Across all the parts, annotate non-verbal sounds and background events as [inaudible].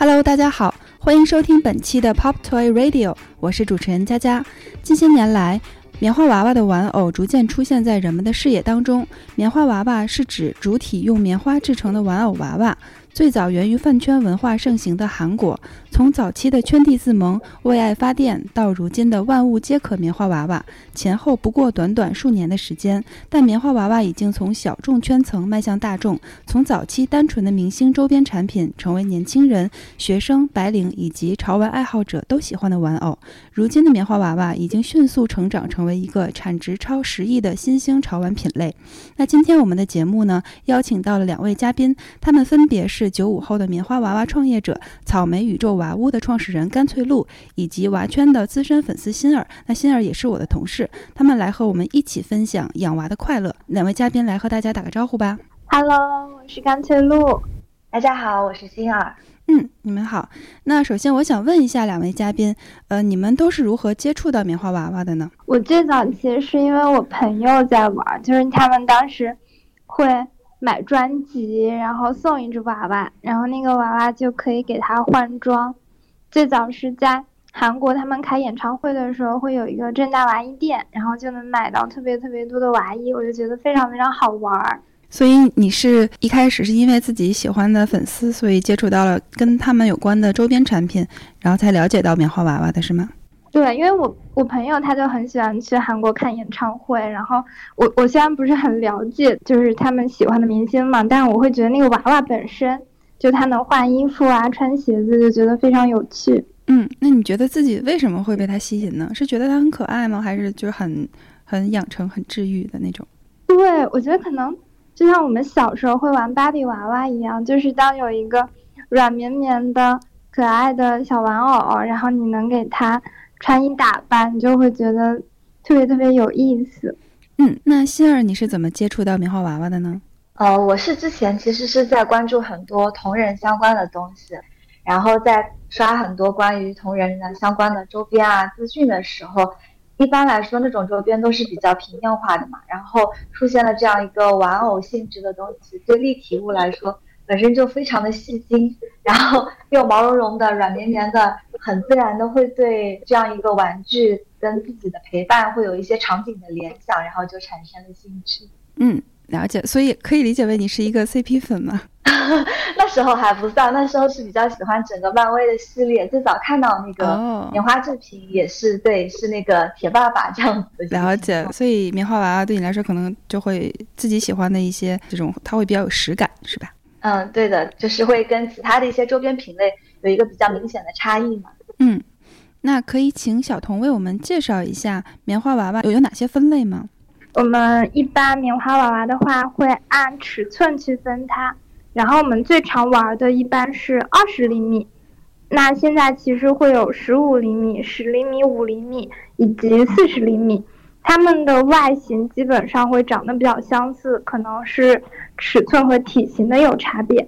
Hello，大家好，欢迎收听本期的 Pop Toy Radio，我是主持人佳佳。近些年来，棉花娃娃的玩偶逐渐出现在人们的视野当中。棉花娃娃是指主体用棉花制成的玩偶娃娃。最早源于饭圈文化盛行的韩国，从早期的圈地自萌、为爱发电，到如今的万物皆可棉花娃娃，前后不过短短数年的时间。但棉花娃娃已经从小众圈层迈向大众，从早期单纯的明星周边产品，成为年轻人、学生、白领以及潮玩爱好者都喜欢的玩偶。如今的棉花娃娃已经迅速成长，成为一个产值超十亿的新兴潮玩品类。那今天我们的节目呢，邀请到了两位嘉宾，他们分别是。九五后的棉花娃娃创业者，草莓宇宙娃屋的创始人甘翠露，以及娃圈的资深粉丝心儿。那心儿也是我的同事，他们来和我们一起分享养娃的快乐。两位嘉宾来和大家打个招呼吧。Hello，我是甘翠露。大家好，我是心儿。嗯，你们好。那首先我想问一下两位嘉宾，呃，你们都是如何接触到棉花娃娃的呢？我最早其实是因为我朋友在玩，就是他们当时会。买专辑，然后送一只娃娃，然后那个娃娃就可以给他换装。最早是在韩国，他们开演唱会的时候会有一个正大娃衣店，然后就能买到特别特别多的娃衣，我就觉得非常非常好玩儿。所以你是一开始是因为自己喜欢的粉丝，所以接触到了跟他们有关的周边产品，然后才了解到棉花娃娃的是吗？对，因为我我朋友他就很喜欢去韩国看演唱会，然后我我虽然不是很了解，就是他们喜欢的明星嘛，但是我会觉得那个娃娃本身就他能换衣服啊、穿鞋子，就觉得非常有趣。嗯，那你觉得自己为什么会被他吸引呢？是觉得他很可爱吗？还是就是很很养成、很治愈的那种？对，我觉得可能就像我们小时候会玩芭比娃娃一样，就是当有一个软绵绵的可爱的小玩偶，然后你能给他。穿衣打扮，你就会觉得特别特别有意思。嗯，那希儿，你是怎么接触到棉花娃娃的呢？呃，我是之前其实是在关注很多同人相关的东西，然后在刷很多关于同人的相关的周边啊资讯的时候，一般来说那种周边都是比较平面化的嘛，然后出现了这样一个玩偶性质的东西，对立体物来说。本身就非常的细心，然后 [laughs] 又毛茸茸的、软绵绵的，很自然的会对这样一个玩具跟自己的陪伴会有一些场景的联想，然后就产生了兴趣。嗯，了解，所以可以理解为你是一个 CP 粉吗？[laughs] 那时候还不算，那时候是比较喜欢整个漫威的系列，最早看到那个棉花制品也是对，是那个铁爸爸这样子。了解，所以棉花娃娃对你来说可能就会自己喜欢的一些这种，它会比较有实感，是吧？嗯，对的，就是会跟其他的一些周边品类有一个比较明显的差异嘛。嗯，那可以请小童为我们介绍一下棉花娃娃有有哪些分类吗？我们一般棉花娃娃的话会按尺寸去分它，然后我们最常玩的一般是二十厘米，那现在其实会有十五厘米、十厘米、五厘米以及四十厘米。它们的外形基本上会长得比较相似，可能是尺寸和体型的有差别。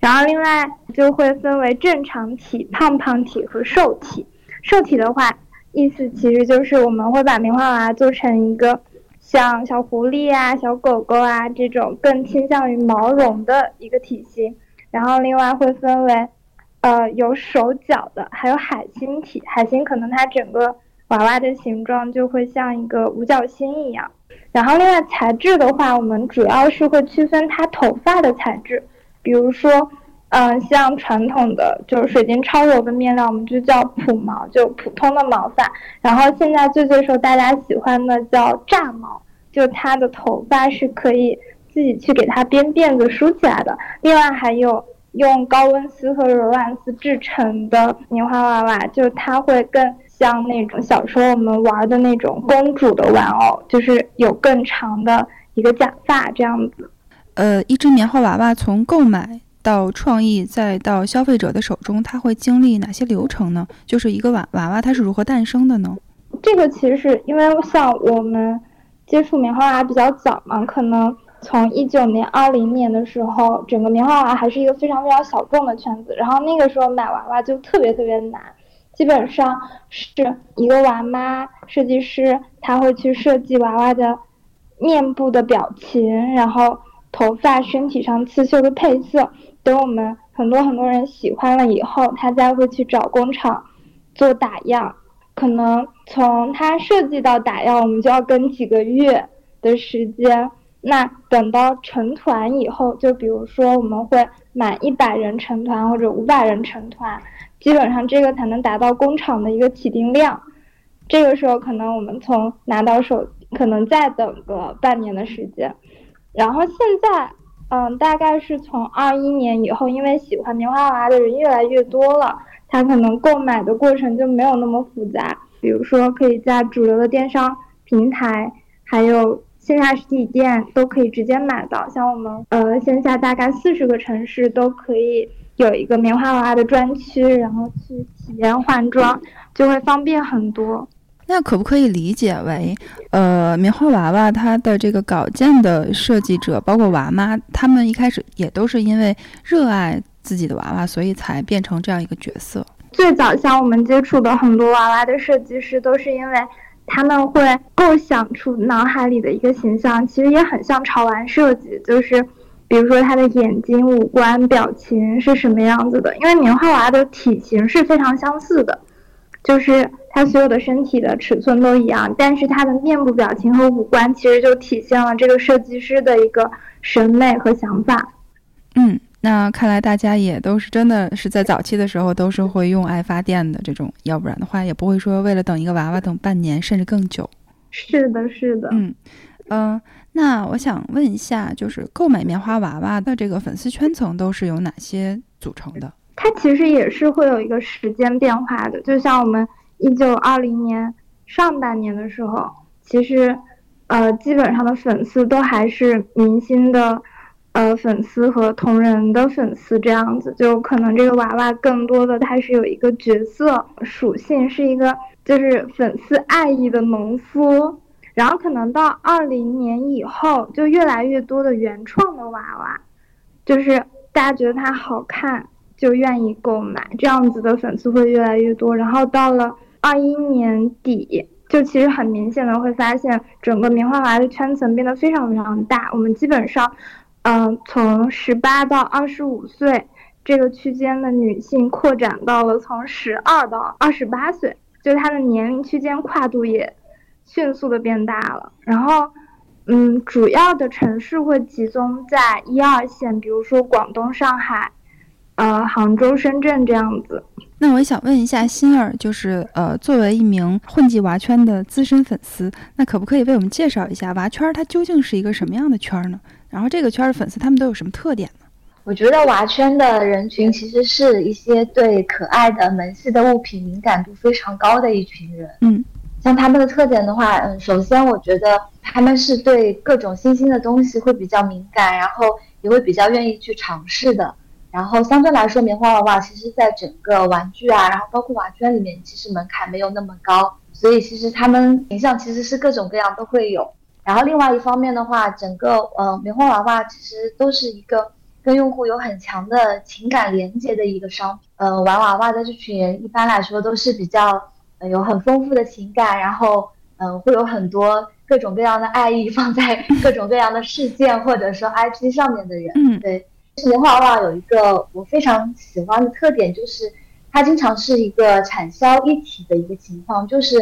然后另外就会分为正常体、胖胖体和瘦体。瘦体的话，意思其实就是我们会把棉花娃娃做成一个像小狐狸啊、小狗狗啊这种更倾向于毛绒的一个体型。然后另外会分为，呃，有手脚的，还有海星体。海星可能它整个。娃娃的形状就会像一个五角星一样，然后另外材质的话，我们主要是会区分它头发的材质，比如说，嗯，像传统的就是水晶超柔的面料，我们就叫普毛，就普通的毛发。然后现在最最受大家喜欢的叫炸毛，就它的头发是可以自己去给它编辫子梳起来的。另外还有用高温丝和柔软丝制成的棉花娃娃，就它会更。像那种小时候我们玩的那种公主的玩偶，就是有更长的一个假发这样子。呃，一只棉花娃娃从购买到创意再到消费者的手中，它会经历哪些流程呢？就是一个娃娃娃它是如何诞生的呢？这个其实是因为像我们接触棉花娃娃比较早嘛，可能从一九年、二零年的时候，整个棉花娃娃还是一个非常非常小众的圈子，然后那个时候买娃娃就特别特别难。基本上是一个娃妈设计师，他会去设计娃娃的面部的表情，然后头发、身体上刺绣的配色，等我们很多很多人喜欢了以后，他再会去找工厂做打样。可能从他设计到打样，我们就要跟几个月的时间。那等到成团以后，就比如说我们会满一百人成团或者五百人成团，基本上这个才能达到工厂的一个起订量。这个时候可能我们从拿到手，可能再等个半年的时间。然后现在，嗯，大概是从二一年以后，因为喜欢棉花娃的人越来越多了，他可能购买的过程就没有那么复杂。比如说，可以在主流的电商平台，还有。线下实体店都可以直接买到，像我们呃线下大概四十个城市都可以有一个棉花娃娃的专区，然后去体验换装，就会方便很多。那可不可以理解为，呃，棉花娃娃它的这个稿件的设计者，包括娃妈，他们一开始也都是因为热爱自己的娃娃，所以才变成这样一个角色。最早像我们接触的很多娃娃的设计师，都是因为。他们会构想出脑海里的一个形象，其实也很像潮玩设计，就是比如说他的眼睛、五官、表情是什么样子的。因为棉花娃的体型是非常相似的，就是他所有的身体的尺寸都一样，但是他的面部表情和五官其实就体现了这个设计师的一个审美和想法。嗯。那看来大家也都是真的是在早期的时候都是会用爱发电的这种，要不然的话也不会说为了等一个娃娃等半年甚至更久。是的，是的。嗯嗯，那我想问一下，就是购买棉花娃娃的这个粉丝圈层都是由哪些组成的？它其实也是会有一个时间变化的，就像我们一九二零年上半年的时候，其实呃基本上的粉丝都还是明星的。呃，粉丝和同人的粉丝这样子，就可能这个娃娃更多的它是有一个角色属性，是一个就是粉丝爱意的农夫。然后可能到二零年以后，就越来越多的原创的娃娃，就是大家觉得它好看就愿意购买，这样子的粉丝会越来越多。然后到了二一年底，就其实很明显的会发现，整个棉花娃的圈层变得非常非常大，我们基本上。嗯，从十八到二十五岁这个区间的女性扩展到了从十二到二十八岁，就她的年龄区间跨度也迅速的变大了。然后，嗯，主要的城市会集中在一二线，比如说广东、上海、呃杭州、深圳这样子。那我想问一下心儿，就是呃，作为一名混迹娃圈的资深粉丝，那可不可以为我们介绍一下娃圈它究竟是一个什么样的圈呢？然后这个圈的粉丝他们都有什么特点呢？我觉得娃圈的人群其实是一些对可爱的萌系的物品敏感度非常高的一群人。嗯，像他们的特点的话，嗯，首先我觉得他们是对各种新兴的东西会比较敏感，然后也会比较愿意去尝试的。然后相对来说，棉花娃娃其实在整个玩具啊，然后包括娃圈里面，其实门槛没有那么高，所以其实他们形象其实是各种各样都会有。然后另外一方面的话，整个呃棉花娃娃其实都是一个跟用户有很强的情感连接的一个商品。呃，玩娃娃的这群人一般来说都是比较呃有很丰富的情感，然后嗯会有很多各种各样的爱意放在 [laughs] 各种各样的事件或者说 IP 上面的人。嗯，对。棉花娃娃有一个我非常喜欢的特点，就是它经常是一个产销一体的一个情况，就是。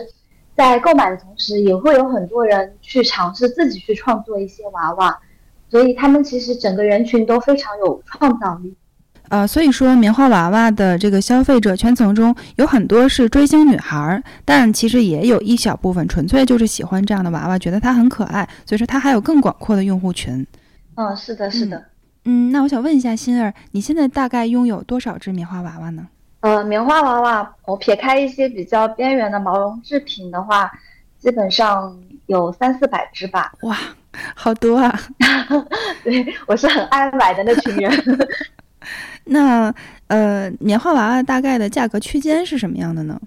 在购买的同时，也会有很多人去尝试自己去创作一些娃娃，所以他们其实整个人群都非常有创造力。呃，所以说棉花娃娃的这个消费者圈层中有很多是追星女孩，但其实也有一小部分纯粹就是喜欢这样的娃娃，觉得它很可爱，所以说它还有更广阔的用户群。嗯，是的，是的。嗯，那我想问一下心儿，你现在大概拥有多少只棉花娃娃呢？呃，棉花娃娃，我撇开一些比较边缘的毛绒制品的话，基本上有三四百只吧。哇，好多啊！[laughs] 对我是很爱买的那群人。[laughs] 那呃，棉花娃娃大概的价格区间是什么样的呢？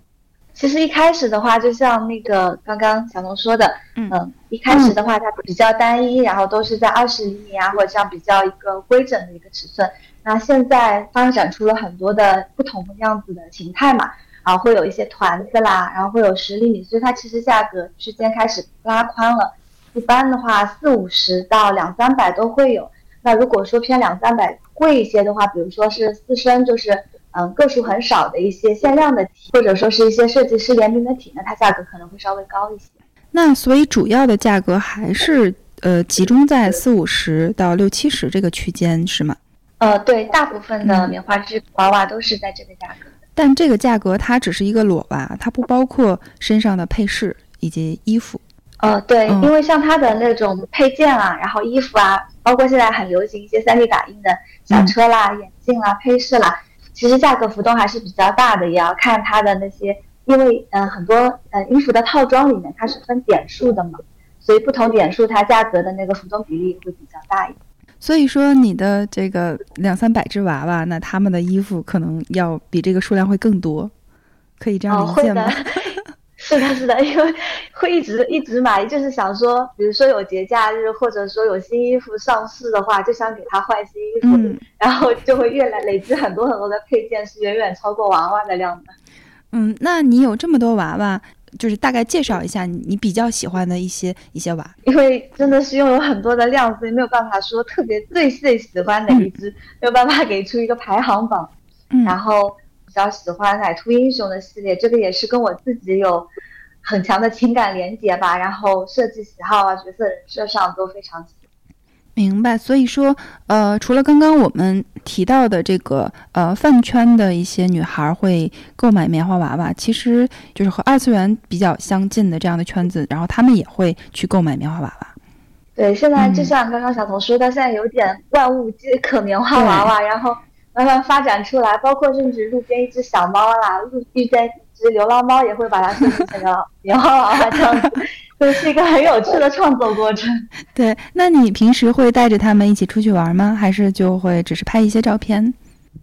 其实一开始的话，就像那个刚刚小龙说的，嗯，一开始的话它比较单一，然后都是在二十厘米啊，或者这样比较一个规整的一个尺寸。那现在发展出了很多的不同样子的形态嘛，啊会有一些团子啦，然后会有十厘米，所以它其实价格区间开始拉宽了。一般的话四五十到两三百都会有。那如果说偏两三百贵一些的话，比如说是四身，就是嗯个数很少的一些限量的体，或者说是一些设计师联名的体，那它价格可能会稍微高一些。那所以主要的价格还是呃集中在四五十到六七十这个区间，是吗？呃，对，大部分的棉花织娃娃都是在这个价格。但这个价格它只是一个裸娃，它不包括身上的配饰以及衣服。呃，对，因为像它的那种配件啊，然后衣服啊，包括现在很流行一些 3D 打印的小车啦、眼镜啦、配饰啦，其实价格浮动还是比较大的，也要看它的那些，因为嗯很多呃衣服的套装里面它是分点数的嘛，所以不同点数它价格的那个浮动比例会比较大一点。所以说，你的这个两三百只娃娃，那他们的衣服可能要比这个数量会更多，可以这样理解吗？是的，是的，因为会一直一直买，就是想说，比如说有节假日，或者说有新衣服上市的话，就想给他换新衣服，然后就会越来累积很多很多的配件，是远远超过娃娃的量的。嗯，那你有这么多娃娃？就是大概介绍一下你比较喜欢的一些一些娃，因为真的是拥有很多的量，所以没有办法说特别最最喜欢哪一只，没有办法给出一个排行榜。嗯然后比较喜欢奶兔英雄的系列，这个也是跟我自己有很强的情感连接吧。然后设计喜好啊，角色人设上都非常喜。明白，所以说，呃，除了刚刚我们提到的这个，呃，饭圈的一些女孩会购买棉花娃娃，其实就是和二次元比较相近的这样的圈子，然后他们也会去购买棉花娃娃。对，现在就像刚刚小童说的，现在有点万物皆可棉花娃娃，然后慢慢发展出来，包括甚至路边一只小猫啦，路遇见一只流浪猫，也会把它设计成个棉花娃娃这样子。[laughs] 这是一个很有趣的创作过程。[laughs] 对，那你平时会带着他们一起出去玩吗？还是就会只是拍一些照片？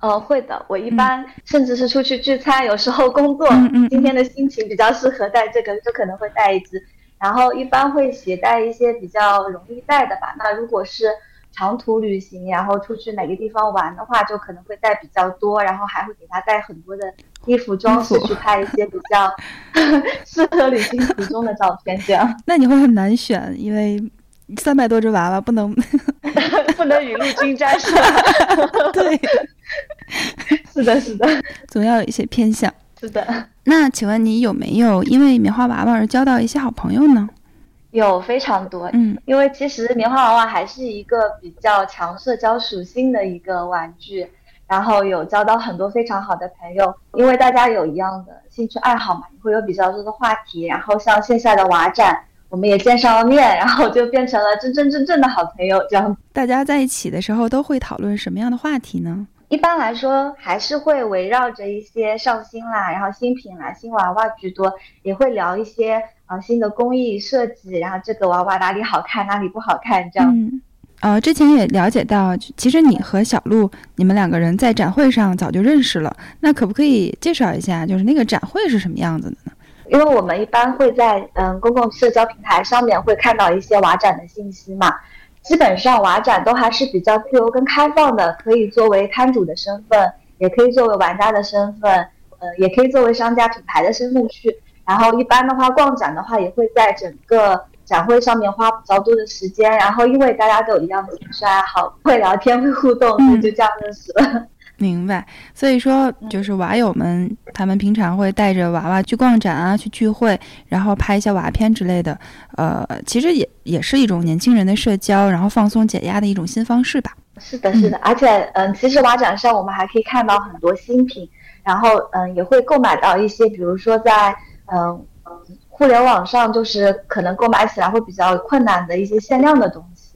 呃，会的。我一般甚至是出去聚餐，有时候工作，今天的心情比较适合带这个，就可能会带一只。然后一般会携带一些比较容易带的吧。那如果是。长途旅行，然后出去哪个地方玩的话，就可能会带比较多，然后还会给他带很多的衣服装饰，去拍一些比较 [laughs] 适合旅行途中的照片。这样，[laughs] 那你会很难选，因为三百多只娃娃不能 [laughs] 不能雨露均沾，是吧？对，是的，是的，总要有一些偏向。是的。那请问你有没有因为棉花娃娃而交到一些好朋友呢？有非常多，嗯，因为其实棉花娃娃还是一个比较强社交属性的一个玩具，然后有交到很多非常好的朋友，因为大家有一样的兴趣爱好嘛，会有比较多的话题，然后像线下的娃展，我们也见上了面，然后就变成了真真正正的好朋友，这样。大家在一起的时候都会讨论什么样的话题呢？一般来说还是会围绕着一些上新啦，然后新品啦、新娃娃居多，也会聊一些。啊，新的工艺设计，然后这个娃娃哪里好看，哪里不好看，这样。嗯，呃，之前也了解到，其实你和小鹿，你们两个人在展会上早就认识了。那可不可以介绍一下，就是那个展会是什么样子的呢？因为我们一般会在嗯公共社交平台上面会看到一些娃展的信息嘛。基本上娃展都还是比较自由跟开放的，可以作为摊主的身份，也可以作为玩家的身份，呃，也可以作为商家品牌的身份去。然后一般的话，逛展的话也会在整个展会上面花比较多的时间。然后因为大家都有一样的兴趣爱好，会聊天会互动，就这样认识了。明白。所以说，就是娃友们他们平常会带着娃娃去逛展啊，去聚会，然后拍一些娃片之类的。呃，其实也也是一种年轻人的社交，然后放松解压的一种新方式吧。是的，是的。而且，嗯，其实娃展上我们还可以看到很多新品，然后嗯，也会购买到一些，比如说在。嗯嗯，互联网上就是可能购买起来会比较困难的一些限量的东西。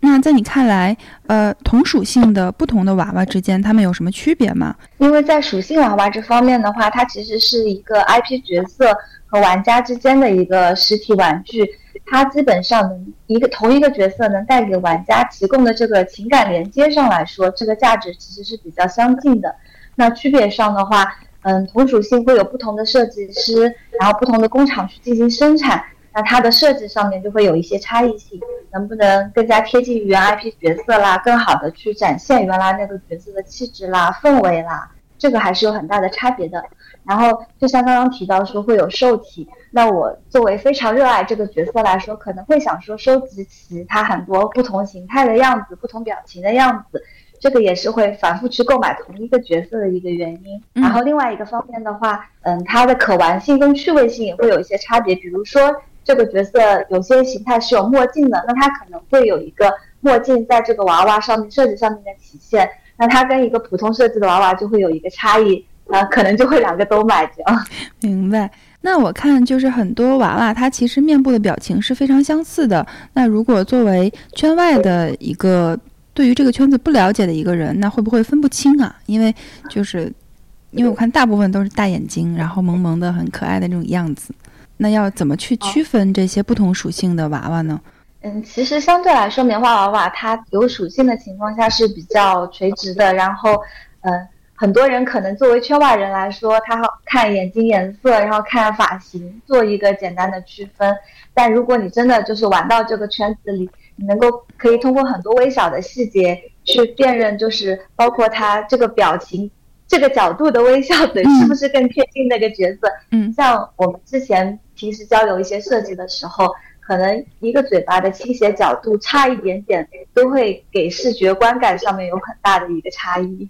那在你看来，呃，同属性的不同的娃娃之间，它们有什么区别吗？因为在属性娃娃这方面的话，它其实是一个 IP 角色和玩家之间的一个实体玩具，它基本上能一个同一个角色能带给玩家提供的这个情感连接上来说，这个价值其实是比较相近的。那区别上的话。嗯，同属性会有不同的设计师，然后不同的工厂去进行生产，那它的设计上面就会有一些差异性，能不能更加贴近原 IP 角色啦，更好的去展现原来那个角色的气质啦、氛围啦，这个还是有很大的差别的。然后就像刚刚提到说会有受体，那我作为非常热爱这个角色来说，可能会想说收集其他很多不同形态的样子、不同表情的样子，这个也是会反复去购买同一个角色的一个原因。然后另外一个方面的话，嗯，它的可玩性跟趣味性也会有一些差别。比如说这个角色有些形态是有墨镜的，那它可能会有一个墨镜在这个娃娃上面设计上面的体现，那它跟一个普通设计的娃娃就会有一个差异。啊，可能就会两个都买着。[laughs] 明白。那我看就是很多娃娃，它其实面部的表情是非常相似的。那如果作为圈外的一个对于这个圈子不了解的一个人，那会不会分不清啊？因为就是因为我看大部分都是大眼睛，然后萌萌的很可爱的那种样子。那要怎么去区分这些不同属性的娃娃呢？嗯，其实相对来说，棉花娃娃它有属性的情况下是比较垂直的。然后，嗯。很多人可能作为圈外人来说，他看眼睛颜色，然后看发型，做一个简单的区分。但如果你真的就是玩到这个圈子里，你能够可以通过很多微小的细节去辨认，就是包括他这个表情、这个角度的微笑嘴是不是更贴近那个角色。嗯，像我们之前平时交流一些设计的时候，可能一个嘴巴的倾斜角度差一点点，都会给视觉观感上面有很大的一个差异。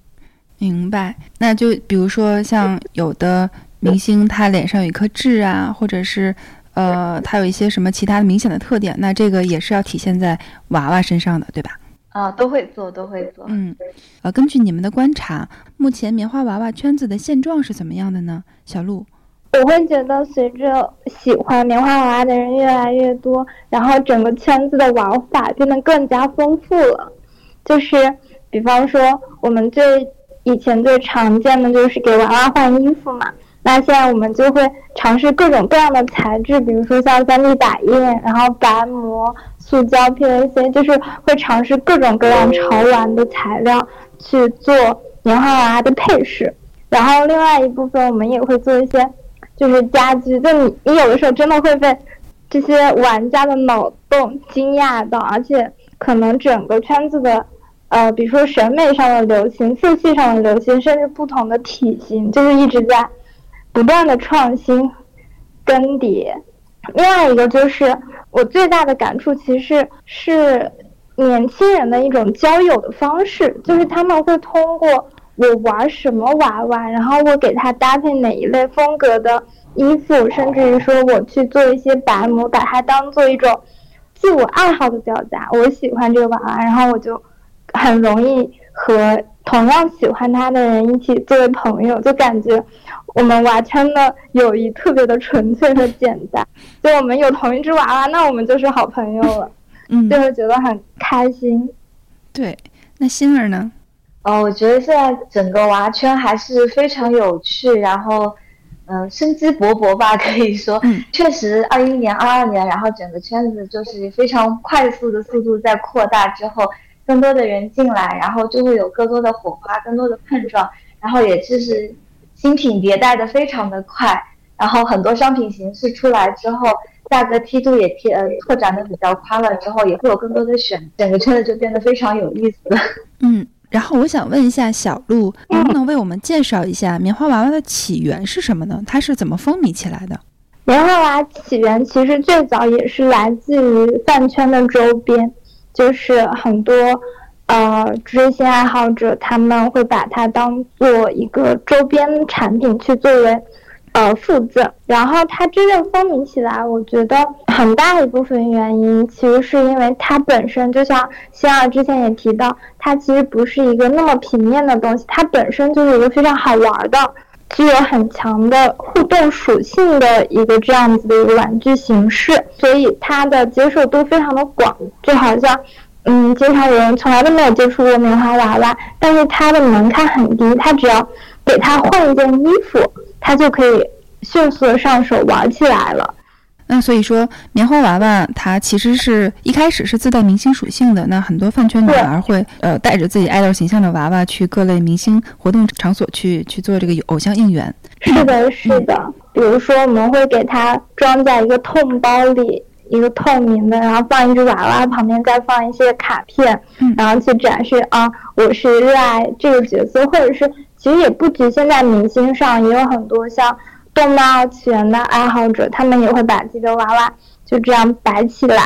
明白，那就比如说像有的明星，他脸上有一颗痣啊，或者是，呃，他有一些什么其他的明显的特点，那这个也是要体现在娃娃身上的，对吧？啊，都会做，都会做。嗯，呃，根据你们的观察，目前棉花娃娃圈子的现状是怎么样的呢？小鹿，我会觉得随着喜欢棉花娃娃的人越来越多，然后整个圈子的玩法变得更加丰富了。就是，比方说我们最以前最常见的就是给娃娃换衣服嘛，那现在我们就会尝试各种各样的材质，比如说像 3D 打印，然后白膜、塑胶、PVC，就是会尝试各种各样潮玩的材料去做棉花娃娃的配饰。然后另外一部分我们也会做一些就是家居，就你你有的时候真的会被这些玩家的脑洞惊讶到，而且可能整个圈子的。呃，比如说审美上的流行、色系上的流行，甚至不同的体型，就是一直在不断的创新更迭。另外一个就是我最大的感触，其实是年轻人的一种交友的方式，就是他们会通过我玩什么娃娃，然后我给他搭配哪一类风格的衣服，甚至于说我去做一些白模，把它当做一种自我爱好的表达。我喜欢这个娃娃，然后我就。很容易和同样喜欢他的人一起作为朋友，就感觉我们娃圈的友谊特别的纯粹和简单。[laughs] 就我们有同一只娃娃，那我们就是好朋友了，嗯，就会觉得很开心。对，那星儿呢？哦，我觉得现在整个娃圈还是非常有趣，然后嗯，生机勃勃吧，可以说，确实，二一年、二二年，然后整个圈子就是非常快速的速度在扩大之后。更多的人进来，然后就会有更多的火花，更多的碰撞，然后也就是新品迭代的非常的快，然后很多商品形式出来之后，价格梯度也贴呃拓展的比较宽了之后，也会有更多的选，整个圈子就变得非常有意思。[laughs] 嗯，然后我想问一下小鹿，能不能为我们介绍一下棉花娃娃的起源是什么呢？它是怎么风靡起来的？棉花娃起源其实最早也是来自于饭圈的周边。就是很多，呃，追星爱好者他们会把它当做一个周边产品去作为，呃，附赠。然后它真正风靡起来，我觉得很大一部分原因其实是因为它本身就像星儿之前也提到，它其实不是一个那么平面的东西，它本身就是一个非常好玩的。具有很强的互动属性的一个这样子的一个玩具形式，所以它的接受度非常的广。就好像，嗯，经常有人从来都没有接触过棉花娃娃，但是它的门槛很低，它只要给他换一件衣服，他就可以迅速的上手玩起来了。那所以说，棉花娃娃它其实是一开始是自带明星属性的。那很多饭圈女孩会呃带着自己爱豆形象的娃娃去各类明星活动场所去去做这个偶像应援。是的，是的。比如说，我们会给它装在一个透明包里，一个透明的，然后放一只娃娃，旁边再放一些卡片，然后去展示啊，我是热爱这个角色，或者是。其实也不局限在明星上，也有很多像动漫二次元的爱好者，他们也会把自己的娃娃就这样摆起来。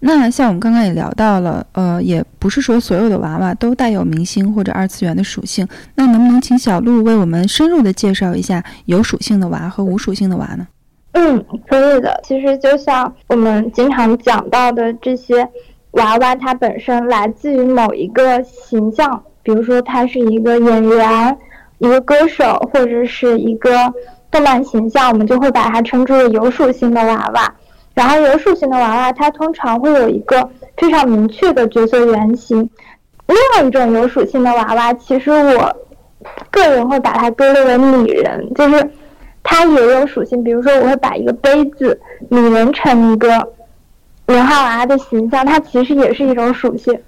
那像我们刚刚也聊到了，呃，也不是说所有的娃娃都带有明星或者二次元的属性。那能不能请小鹿为我们深入的介绍一下有属性的娃和无属性的娃呢？嗯，可以的。其实就像我们经常讲到的这些娃娃，它本身来自于某一个形象，比如说它是一个演员、一个歌手或者是一个动漫形象，我们就会把它称之为有属性的娃娃。然后有属性的娃娃，它通常会有一个非常明确的角色原型。另外一种有属性的娃娃，其实我个人会把它归类为拟人，就是它也有属性。比如说，我会把一个杯子拟人成一个棉花娃娃的形象，它其实也是一种属性。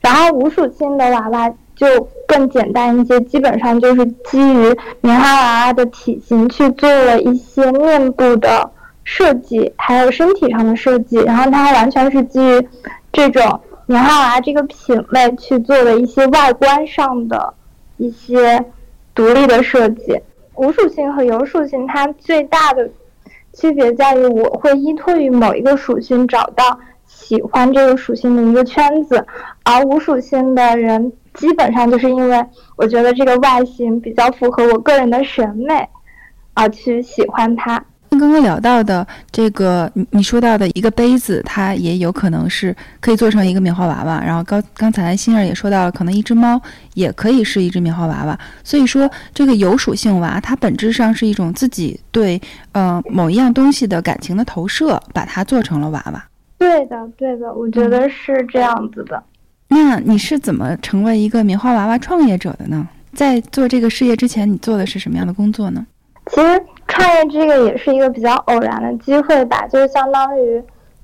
然后无属性的娃娃就更简单一些，基本上就是基于棉花娃娃的体型去做了一些面部的。设计还有身体上的设计，然后它完全是基于这种棉花娃娃这个品类去做的一些外观上的一些独立的设计。无属性和有属性，它最大的区别在于，我会依托于某一个属性找到喜欢这个属性的一个圈子，而无属性的人基本上就是因为我觉得这个外形比较符合我个人的审美而去喜欢它。刚刚聊到的这个，你你说到的一个杯子，它也有可能是可以做成一个棉花娃娃。然后刚刚才欣儿也说到了，可能一只猫也可以是一只棉花娃娃。所以说，这个有属性娃，它本质上是一种自己对呃某一样东西的感情的投射，把它做成了娃娃。对的，对的，我觉得是这样子的。那你是怎么成为一个棉花娃娃创业者的呢？在做这个事业之前，你做的是什么样的工作呢？其实。创业这个也是一个比较偶然的机会吧，就是相当于，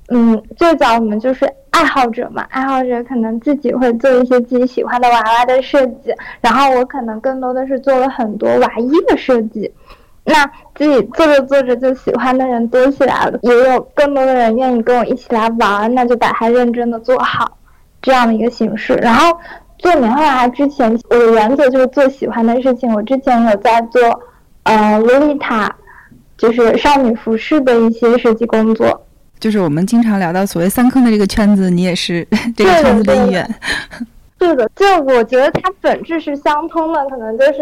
嗯，最早我们就是爱好者嘛，爱好者可能自己会做一些自己喜欢的娃娃的设计，然后我可能更多的是做了很多娃衣的设计，那自己做着做着就喜欢的人多起来了，也有更多的人愿意跟我一起来玩，那就把它认真的做好，这样的一个形式。然后做棉花娃娃之前，我的原则就是做喜欢的事情，我之前有在做。呃，洛丽塔就是少女服饰的一些设计工作，就是我们经常聊到所谓三坑的这个圈子，你也是 [laughs] 这个圈子的一员。对的，就我觉得它本质是相通的，可能就是，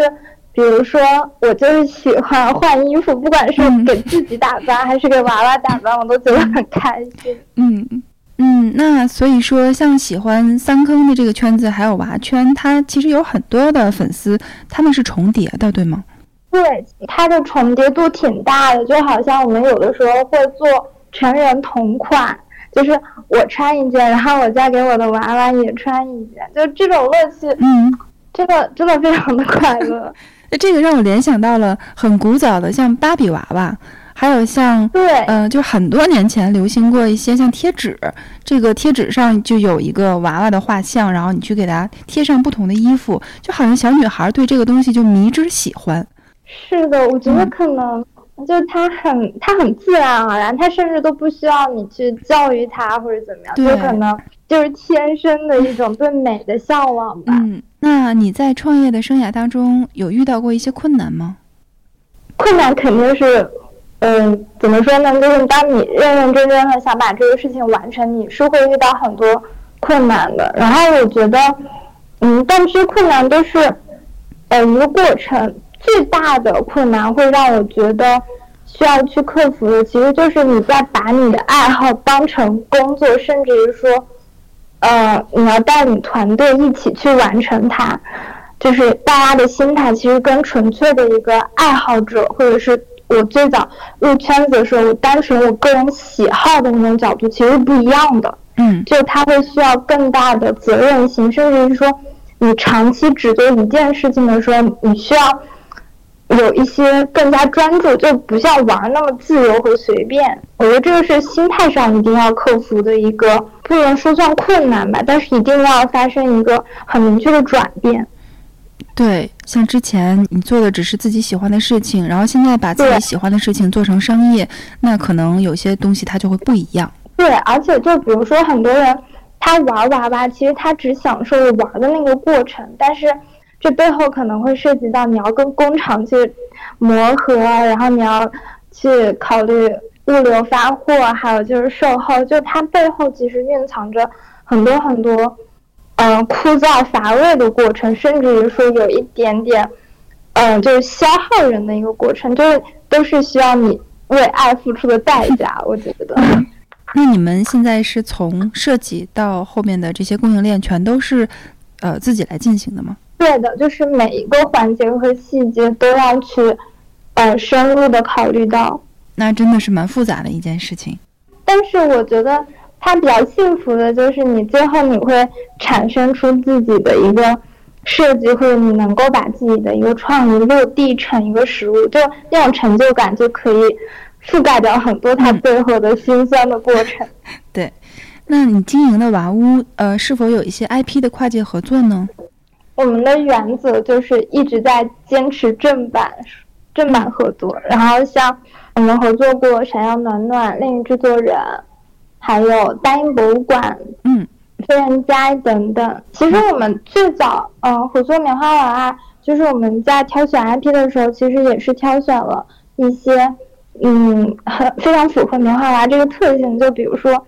比如说我就是喜欢换衣服，不管是给自己打扮 [laughs] 还是给娃娃打扮，我都觉得很开心。嗯嗯，那所以说，像喜欢三坑的这个圈子，还有娃圈，它其实有很多的粉丝，他们是重叠的，对吗？对，它的重叠度挺大的，就好像我们有的时候会做成人同款，就是我穿一件，然后我再给我的娃娃也穿一件，就这种乐趣，嗯，真的真的非常的快乐。那这个让我联想到了很古早的，像芭比娃娃，还有像对，嗯，就很多年前流行过一些像贴纸，这个贴纸上就有一个娃娃的画像，然后你去给它贴上不同的衣服，就好像小女孩对这个东西就迷之喜欢。是的，我觉得可能就他很他很自然而然，他甚至都不需要你去教育他或者怎么样，就可能就是天生的一种对美的向往吧。嗯，那你在创业的生涯当中有遇到过一些困难吗？困难肯定是，嗯，怎么说呢？就是当你认认真真的想把这个事情完成，你是会遇到很多困难的。然后我觉得，嗯，但这些困难都是呃一个过程。最大的困难会让我觉得需要去克服的，其实就是你在把你的爱好当成工作，甚至于说，呃，你要带领团队一起去完成它。就是大家的心态其实跟纯粹的一个爱好者，或者是我最早入圈子的时候，我单纯我个人喜好的那种角度，其实不一样的。嗯，就他会需要更大的责任心，甚至于说，你长期只做一件事情的时候，你需要。有一些更加专注，就不像玩那么自由和随便。我觉得这个是心态上一定要克服的一个，不能说算困难吧，但是一定要发生一个很明确的转变。对，像之前你做的只是自己喜欢的事情，然后现在把自己喜欢的事情做成商业，那可能有些东西它就会不一样。对，而且就比如说很多人他玩娃娃，其实他只享受玩的那个过程，但是。这背后可能会涉及到你要跟工厂去磨合，然后你要去考虑物流发货，还有就是售后，就它背后其实蕴藏着很多很多，嗯，枯燥乏味的过程，甚至于说有一点点，嗯，就是消耗人的一个过程，就是都是需要你为爱付出的代价，我觉得。[laughs] 那你们现在是从设计到后面的这些供应链，全都是呃自己来进行的吗？对的，就是每一个环节和细节都要去，呃，深入的考虑到。那真的是蛮复杂的一件事情。但是我觉得它比较幸福的就是你最后你会产生出自己的一个设计，或者你能够把自己的一个创意落地成一个实物，就那种成就感就可以覆盖掉很多它背后的辛酸的过程。[laughs] 对，那你经营的娃屋，呃，是否有一些 IP 的跨界合作呢？我们的原则就是一直在坚持正版，正版合作。然后像我们合作过闪耀暖暖、恋与制作人，还有大英博物馆、嗯，飞人家等等。其实我们最早呃合作棉花娃娃，就是我们在挑选 IP 的时候，其实也是挑选了一些嗯很非常符合棉花娃这个特性。就比如说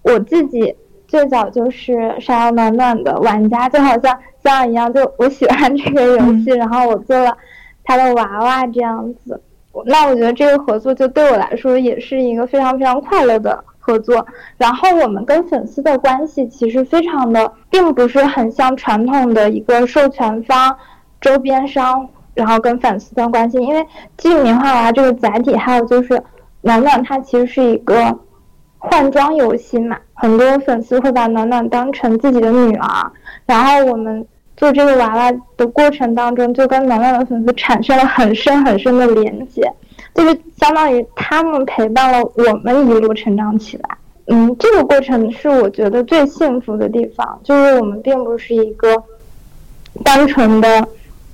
我自己最早就是闪耀暖暖的玩家，就好像。像一样，就我喜欢这个游戏，然后我做了他的娃娃这样子。那我觉得这个合作就对我来说也是一个非常非常快乐的合作。然后我们跟粉丝的关系其实非常的，并不是很像传统的一个授权方、周边商，然后跟粉丝的关系。因为基于棉花娃这个载体，还有就是暖暖它其实是一个换装游戏嘛，很多粉丝会把暖暖当成自己的女儿，然后我们。做这个娃娃的过程当中，就跟暖暖的粉丝产生了很深很深的连接，就是相当于他们陪伴了我们一路成长起来。嗯，这个过程是我觉得最幸福的地方，就是我们并不是一个单纯的，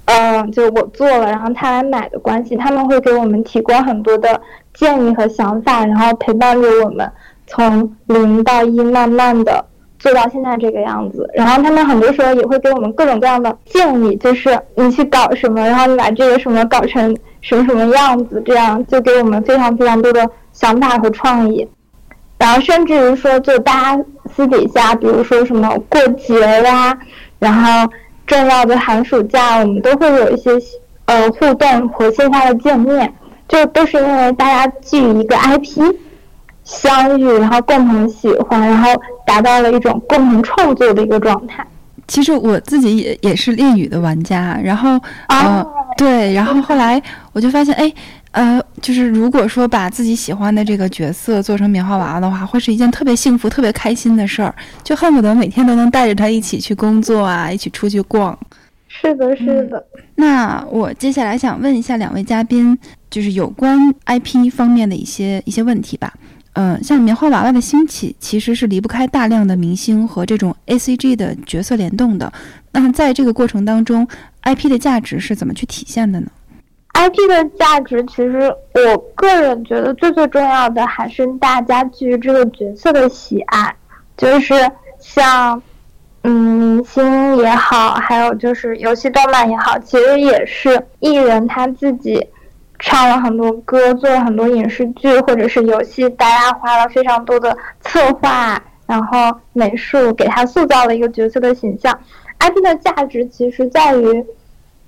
嗯，就我做了然后他来买的关系，他们会给我们提供很多的建议和想法，然后陪伴着我们从零到一慢慢的。做到现在这个样子，然后他们很多时候也会给我们各种各样的建议，就是你去搞什么，然后你把这个什么搞成什么什么样子，这样就给我们非常非常多的想法和创意。然后甚至于说，就大家私底下，比如说什么过节呀，然后重要的寒暑假，我们都会有一些呃互动和线下的见面，就都是因为大家基于一个 IP。相遇，然后共同喜欢，然后达到了一种共同创作的一个状态。其实我自己也也是恋语的玩家，然后呃，对，然后后来我就发现，哎，呃，就是如果说把自己喜欢的这个角色做成棉花娃娃的话，会是一件特别幸福、特别开心的事儿，就恨不得每天都能带着他一起去工作啊，一起出去逛。是的，是的。那我接下来想问一下两位嘉宾，就是有关 IP 方面的一些一些问题吧。嗯，像棉花娃娃的兴起，其实是离不开大量的明星和这种 A C G 的角色联动的。那在这个过程当中，I P 的价值是怎么去体现的呢？I P 的价值，其实我个人觉得最最重要的还是大家对于这个角色的喜爱，就是像嗯明星也好，还有就是游戏动漫也好，其实也是艺人他自己。唱了很多歌，做了很多影视剧或者是游戏，大家花了非常多的策划，然后美术给他塑造了一个角色的形象。IP 的价值其实在于，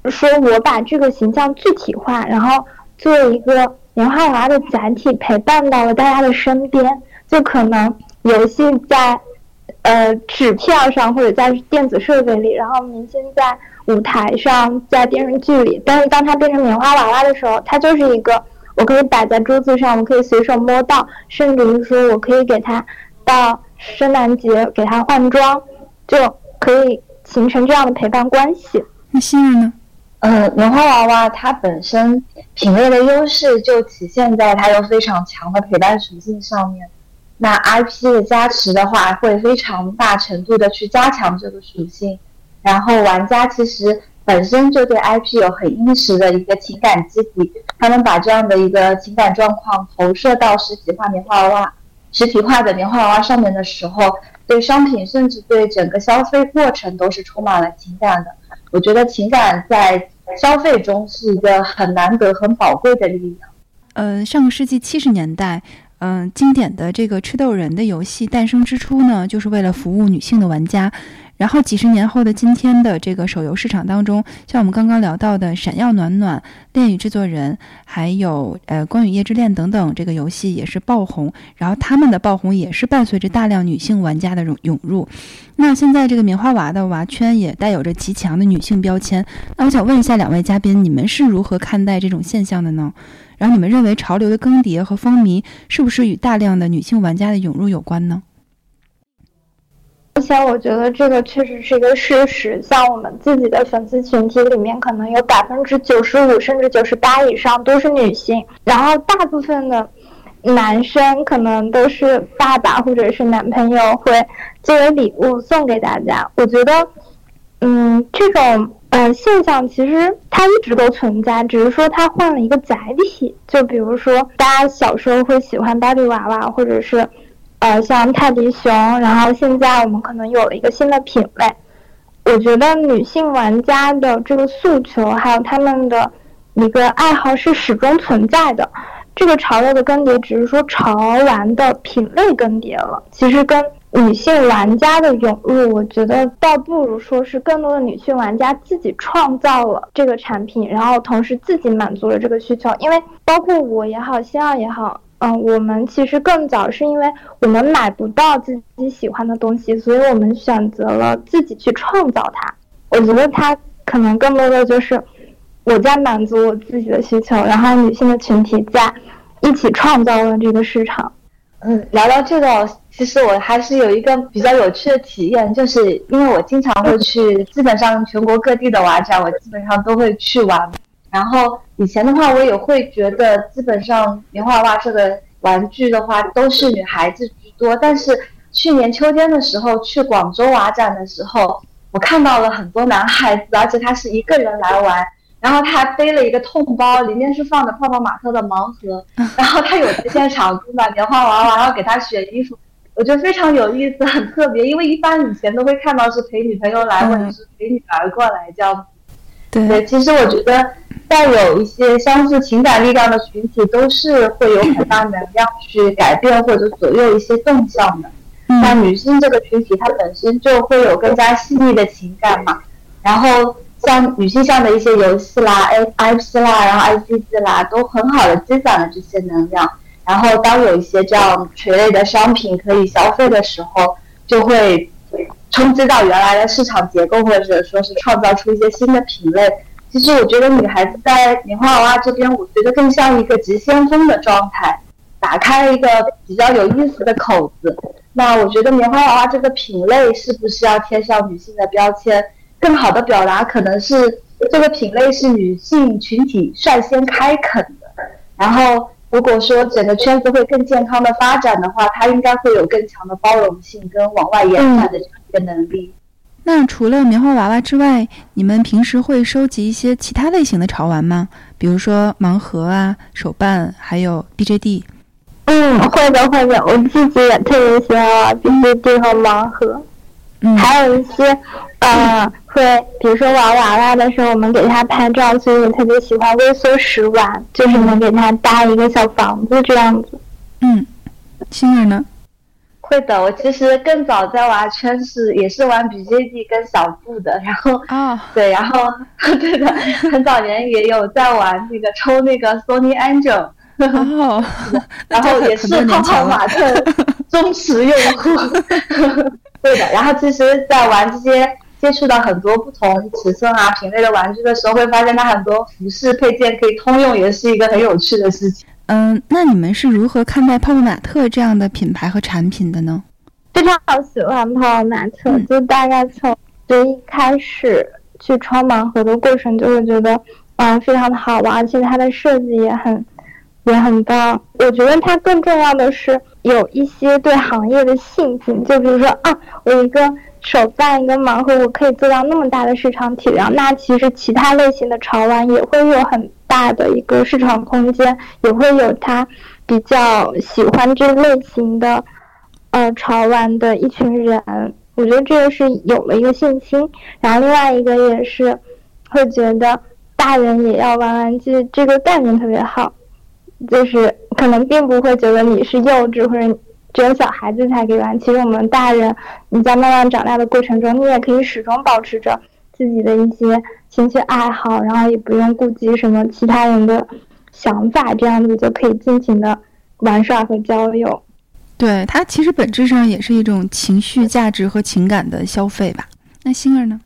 说我把这个形象具体化，然后做一个棉花娃的载体，陪伴到了大家的身边。就可能游戏在，呃，纸片上或者在电子设备里，然后明星在。舞台上，在电视剧里，但是当它变成棉花娃娃的时候，它就是一个我可以摆在桌子上，我可以随手摸到，甚至于说我可以给它到圣诞节给它换装，就可以形成这样的陪伴关系。那新人呢？呃，棉花娃娃它本身品类的优势就体现在它有非常强的陪伴属性上面。那 IP 的加持的话，会非常大程度的去加强这个属性。然后玩家其实本身就对 IP 有很殷实的一个情感基底，他们把这样的一个情感状况投射到实体化棉花娃娃、实体化的棉花娃娃上面的时候，对商品甚至对整个消费过程都是充满了情感的。我觉得情感在消费中是一个很难得、很宝贵的力量。嗯，上个世纪七十年代，嗯，经典的这个吃豆人的游戏诞生之初呢，就是为了服务女性的玩家。然后几十年后的今天的这个手游市场当中，像我们刚刚聊到的《闪耀暖暖》、《恋与制作人》，还有呃《光与夜之恋》等等，这个游戏也是爆红。然后他们的爆红也是伴随着大量女性玩家的涌涌入。那现在这个棉花娃的娃圈也带有着极强的女性标签。那我想问一下两位嘉宾，你们是如何看待这种现象的呢？然后你们认为潮流的更迭和风靡是不是与大量的女性玩家的涌入有关呢？而且我觉得这个确实是一个事实，像我们自己的粉丝群体里面，可能有百分之九十五甚至九十八以上都是女性，然后大部分的男生可能都是爸爸或者是男朋友会作为礼物送给大家。我觉得，嗯，这种呃现象其实它一直都存在，只是说它换了一个载体。就比如说，大家小时候会喜欢芭比娃娃，或者是。呃，像泰迪熊，然后现在我们可能有了一个新的品类。我觉得女性玩家的这个诉求，还有他们的一个爱好是始终存在的。这个潮流的更迭，只是说潮玩的品类更迭了。其实跟女性玩家的涌入，我觉得倒不如说是更多的女性玩家自己创造了这个产品，然后同时自己满足了这个需求。因为包括我也好，星耀也好。嗯，我们其实更早是因为我们买不到自己喜欢的东西，所以我们选择了自己去创造它。我觉得它可能更多的就是我在满足我自己的需求，然后女性的群体在一起创造了这个市场。嗯，聊到这个，其实我还是有一个比较有趣的体验，就是因为我经常会去，基本上全国各地的娃展，我基本上都会去玩。然后以前的话，我也会觉得基本上棉花娃这个玩具的话都是女孩子居多。但是去年秋天的时候去广州娃展的时候，我看到了很多男孩子，而且他是一个人来玩，然后他还背了一个痛包，里面是放的泡泡玛特的盲盒，[laughs] 然后他有在现场买棉花娃娃，然后给他选衣服，我觉得非常有意思，很特别。因为一般以前都会看到是陪女朋友来，或者是陪女儿过来这样。对，其实我觉得。带有一些相似情感力量的群体，都是会有很大能量去改变或者左右一些动向的。那女性这个群体，它本身就会有更加细腻的情感嘛。然后像女性向的一些游戏啦、I IP 啦，然后 I C G 啦，都很好的积攒了这些能量。然后当有一些这样垂类的商品可以消费的时候，就会冲击到原来的市场结构，或者说是创造出一些新的品类。其实我觉得女孩子在棉花娃娃这边，我觉得更像一个急先锋的状态，打开了一个比较有意思的口子。那我觉得棉花娃娃这个品类是不是要贴上女性的标签？更好的表达可能是这个品类是女性群体率先开垦的。然后如果说整个圈子会更健康的发展的话，它应该会有更强的包容性跟往外延展的这样一个能力。那除了棉花娃娃之外，你们平时会收集一些其他类型的潮玩吗？比如说盲盒啊、手办，还有 BJD。嗯，会的，会的。我自己也特别喜欢 BJD 和盲盒。嗯。还有一些，呃，会，比如说玩娃娃的时候，我们给他拍照，所以我特别喜欢微缩石玩，就是能给他搭一个小房子这样子。嗯，星儿呢？会的，我其实更早在玩圈是也是玩 BJD 跟小布的，然后啊，[laughs] 对，然后 [laughs] 对的，很早年也有在玩那个抽那个 Sony Angel，哦，[laughs] 然后也是泡泡玛特忠实用户，对的，然后其实，在玩这些接触到很多不同尺寸啊品类的玩具的时候，会发现它很多服饰配件可以通用，也是一个很有趣的事情。嗯，那你们是如何看待泡泡玛特这样的品牌和产品的呢？非常喜欢泡泡玛特，就大概从就一开始去抽盲盒的过程，就会觉得嗯非常的好玩，而且它的设计也很也很棒。我觉得它更重要的是有一些对行业的信心，就比如说啊，我一个手办一个盲盒，我可以做到那么大的市场体量，那其实其他类型的潮玩也会有很。大的一个市场空间，也会有他比较喜欢这类型的呃潮玩的一群人。我觉得这个是有了一个信心。然后另外一个也是会觉得大人也要玩玩具，这个概念特别好，就是可能并不会觉得你是幼稚或者只有小孩子才可以玩。其实我们大人你在慢慢长大的过程中，你也可以始终保持着自己的一些兴趣爱好，然后也不用顾及什么其他人的想法，这样子就可以尽情的玩耍和交流。对它其实本质上也是一种情绪价值和情感的消费吧。那星儿呢？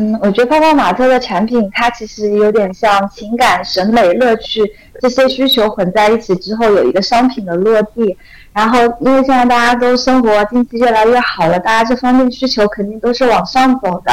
嗯，我觉得泡泡玛特的产品它其实有点像情感、审美、乐趣这些需求混在一起之后有一个商品的落地。然后因为现在大家都生活经济越来越好了，大家这方面需求肯定都是往上走的。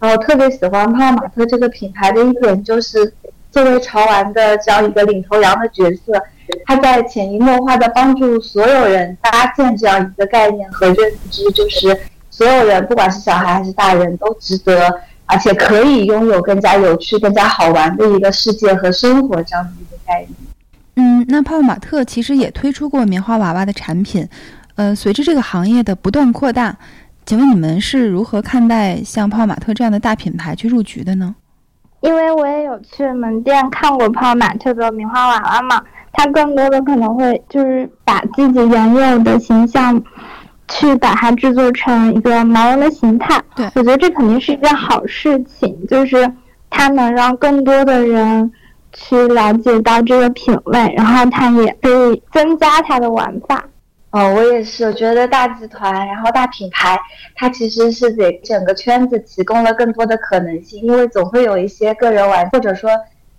然后特别喜欢泡泡玛特这个品牌的一点就是作为潮玩的这样一个领头羊的角色。他在潜移默化的帮助所有人搭建这样一个概念和认知，就是所有人，不管是小孩还是大人，都值得，而且可以拥有更加有趣、更加好玩的一个世界和生活这样的一个概念。嗯，那泡泡玛特其实也推出过棉花娃娃的产品，呃，随着这个行业的不断扩大，请问你们是如何看待像泡泡玛特这样的大品牌去入局的呢？因为我也有去门店看过泡泡玛特的棉花娃娃嘛。它更多的可能会就是把自己原有的形象，去把它制作成一个毛绒的形态。对，我觉得这肯定是一件好事情，就是它能让更多的人去了解到这个品类，然后它也可以增加它的玩法。哦，我也是，我觉得大集团，然后大品牌，它其实是给整个圈子提供了更多的可能性，因为总会有一些个人玩，或者说。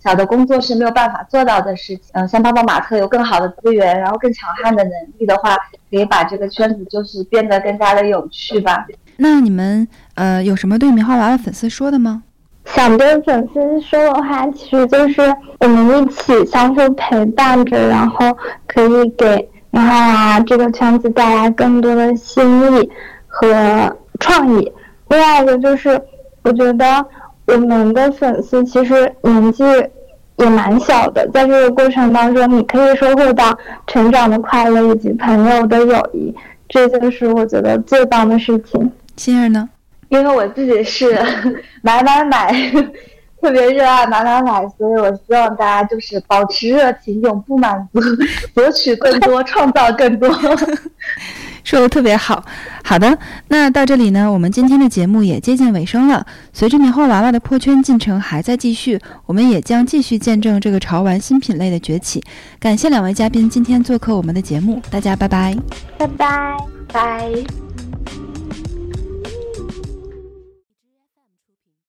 小的工作是没有办法做到的事情。嗯，像泡泡玛特有更好的资源，然后更强悍的能力的话，可以把这个圈子就是变得更加的有趣吧。那你们呃有什么对棉花娃娃粉丝说的吗？想对粉丝说的话，其实就是我们一起相互陪伴着，然后可以给棉花娃娃这个圈子带来更多的新意和创意。另外一个就是，我觉得。我们的粉丝其实年纪也蛮小的，在这个过程当中，你可以收获到成长的快乐以及朋友的友谊，这就是我觉得最棒的事情。心儿呢？因为我自己是 [laughs] 买买买，特别热爱买买买，所以我希望大家就是保持热情，永不满足，[laughs] 索取更多，创造更多。[laughs] 说的特别好，好的，那到这里呢，我们今天的节目也接近尾声了。随着棉花娃娃的破圈进程还在继续，我们也将继续见证这个潮玩新品类的崛起。感谢两位嘉宾今天做客我们的节目，大家拜拜，拜拜，拜。